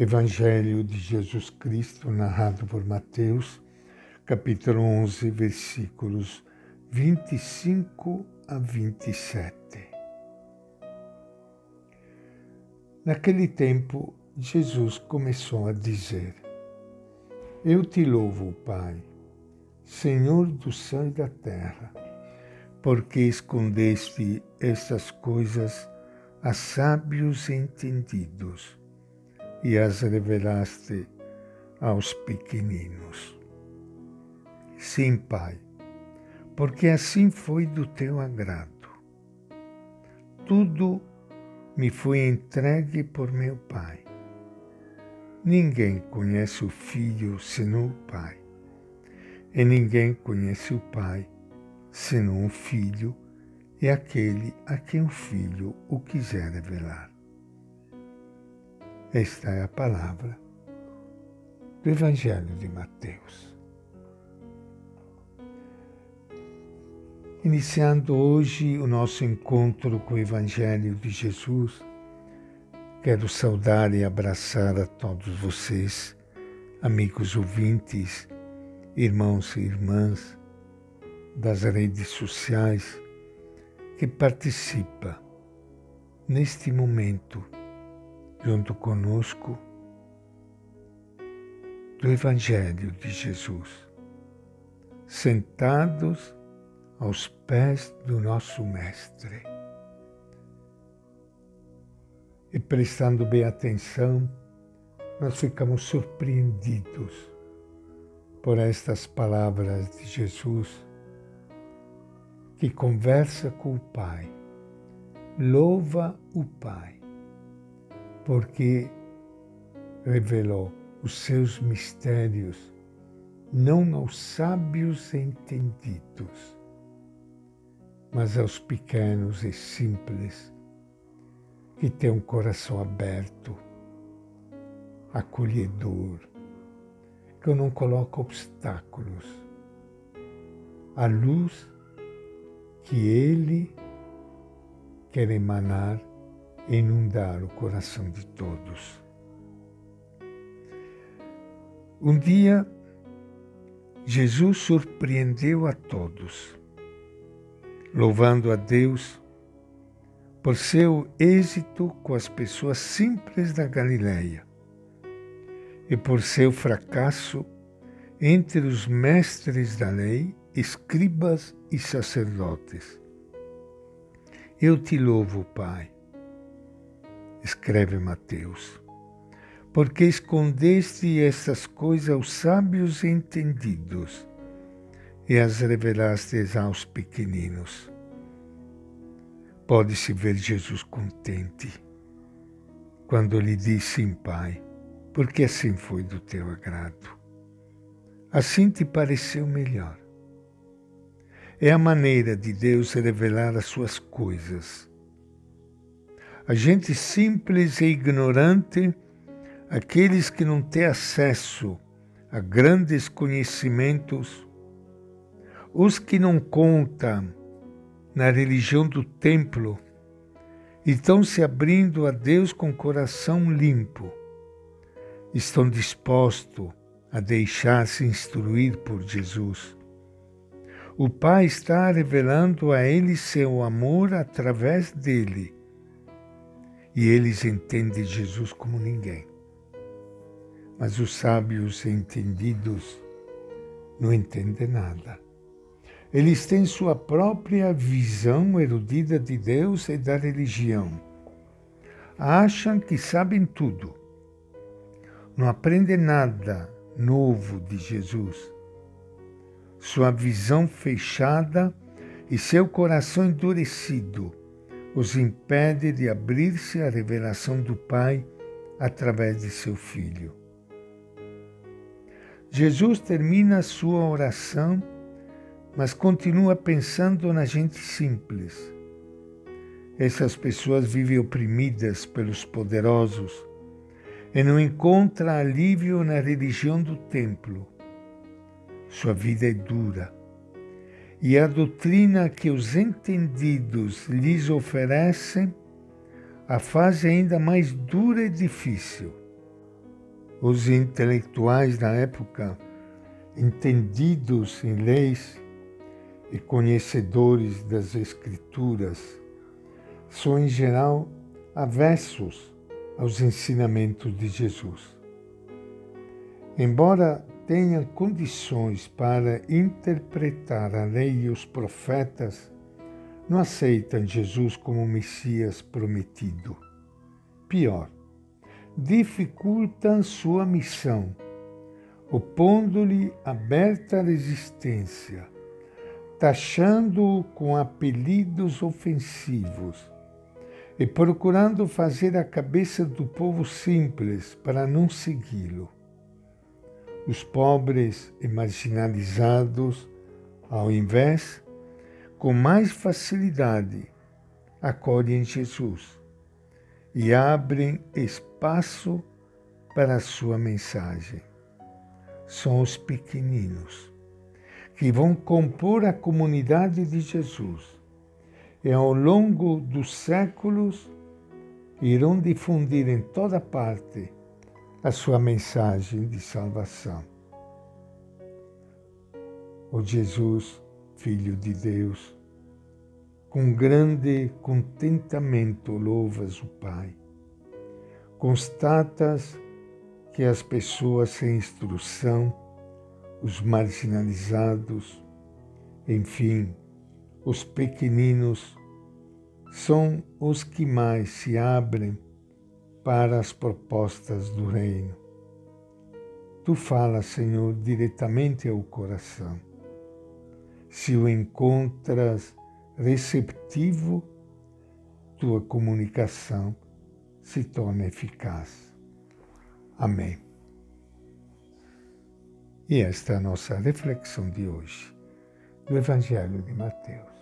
Evangelho de Jesus Cristo, narrado por Mateus, capítulo 11, versículos 25 a 27. Naquele tempo, Jesus começou a dizer: Eu te louvo, Pai, Senhor do céu e da terra, porque escondeste estas coisas a sábios e entendidos e as revelaste aos pequeninos. Sim, Pai, porque assim foi do teu agrado. Tudo me foi entregue por meu Pai. Ninguém conhece o Filho senão o Pai, e ninguém conhece o Pai senão o Filho e aquele a quem o Filho o quiser revelar. Esta é a palavra do Evangelho de Mateus. Iniciando hoje o nosso encontro com o Evangelho de Jesus, quero saudar e abraçar a todos vocês, amigos ouvintes, irmãos e irmãs das redes sociais que participam neste momento junto conosco do Evangelho de Jesus, sentados aos pés do nosso Mestre. E prestando bem atenção, nós ficamos surpreendidos por estas palavras de Jesus que conversa com o Pai, louva o Pai porque revelou os seus mistérios não aos sábios entendidos, mas aos pequenos e simples que têm um coração aberto, acolhedor, que não coloca obstáculos. A luz que Ele quer emanar inundar o coração de todos. Um dia, Jesus surpreendeu a todos, louvando a Deus por seu êxito com as pessoas simples da Galileia e por seu fracasso entre os mestres da lei, escribas e sacerdotes. Eu te louvo, Pai, escreve Mateus, porque escondeste essas coisas aos sábios e entendidos e as revelaste aos pequeninos. Pode-se ver Jesus contente quando lhe disse sim, Pai, porque assim foi do teu agrado. Assim te pareceu melhor. É a maneira de Deus revelar as suas coisas a gente simples e ignorante, aqueles que não têm acesso a grandes conhecimentos, os que não contam na religião do templo, estão se abrindo a Deus com coração limpo, estão dispostos a deixar-se instruir por Jesus. O Pai está revelando a eles seu amor através dele e eles entendem Jesus como ninguém. Mas os sábios entendidos não entendem nada. Eles têm sua própria visão erudita de Deus e da religião. Acham que sabem tudo. Não aprendem nada novo de Jesus. Sua visão fechada e seu coração endurecido os impede de abrir-se à revelação do Pai através de seu Filho. Jesus termina a sua oração, mas continua pensando na gente simples. Essas pessoas vivem oprimidas pelos poderosos e não encontram alívio na religião do templo. Sua vida é dura e a doutrina que os entendidos lhes oferecem a faz ainda mais dura e difícil. Os intelectuais da época, entendidos em leis e conhecedores das Escrituras, são em geral avessos aos ensinamentos de Jesus. Embora tenham condições para interpretar a lei e os profetas, não aceitam Jesus como Messias prometido. Pior, dificultam sua missão, opondo-lhe aberta resistência, taxando-o com apelidos ofensivos e procurando fazer a cabeça do povo simples para não segui-lo. Os pobres e marginalizados, ao invés, com mais facilidade, acolhem Jesus e abrem espaço para a sua mensagem. São os pequeninos que vão compor a comunidade de Jesus e ao longo dos séculos irão difundir em toda parte a sua mensagem de salvação. O Jesus, Filho de Deus, com grande contentamento louvas o Pai. Constatas que as pessoas sem instrução, os marginalizados, enfim, os pequeninos são os que mais se abrem para as propostas do Reino. Tu falas, Senhor, diretamente ao coração. Se o encontras receptivo, tua comunicação se torna eficaz. Amém. E esta é a nossa reflexão de hoje do Evangelho de Mateus.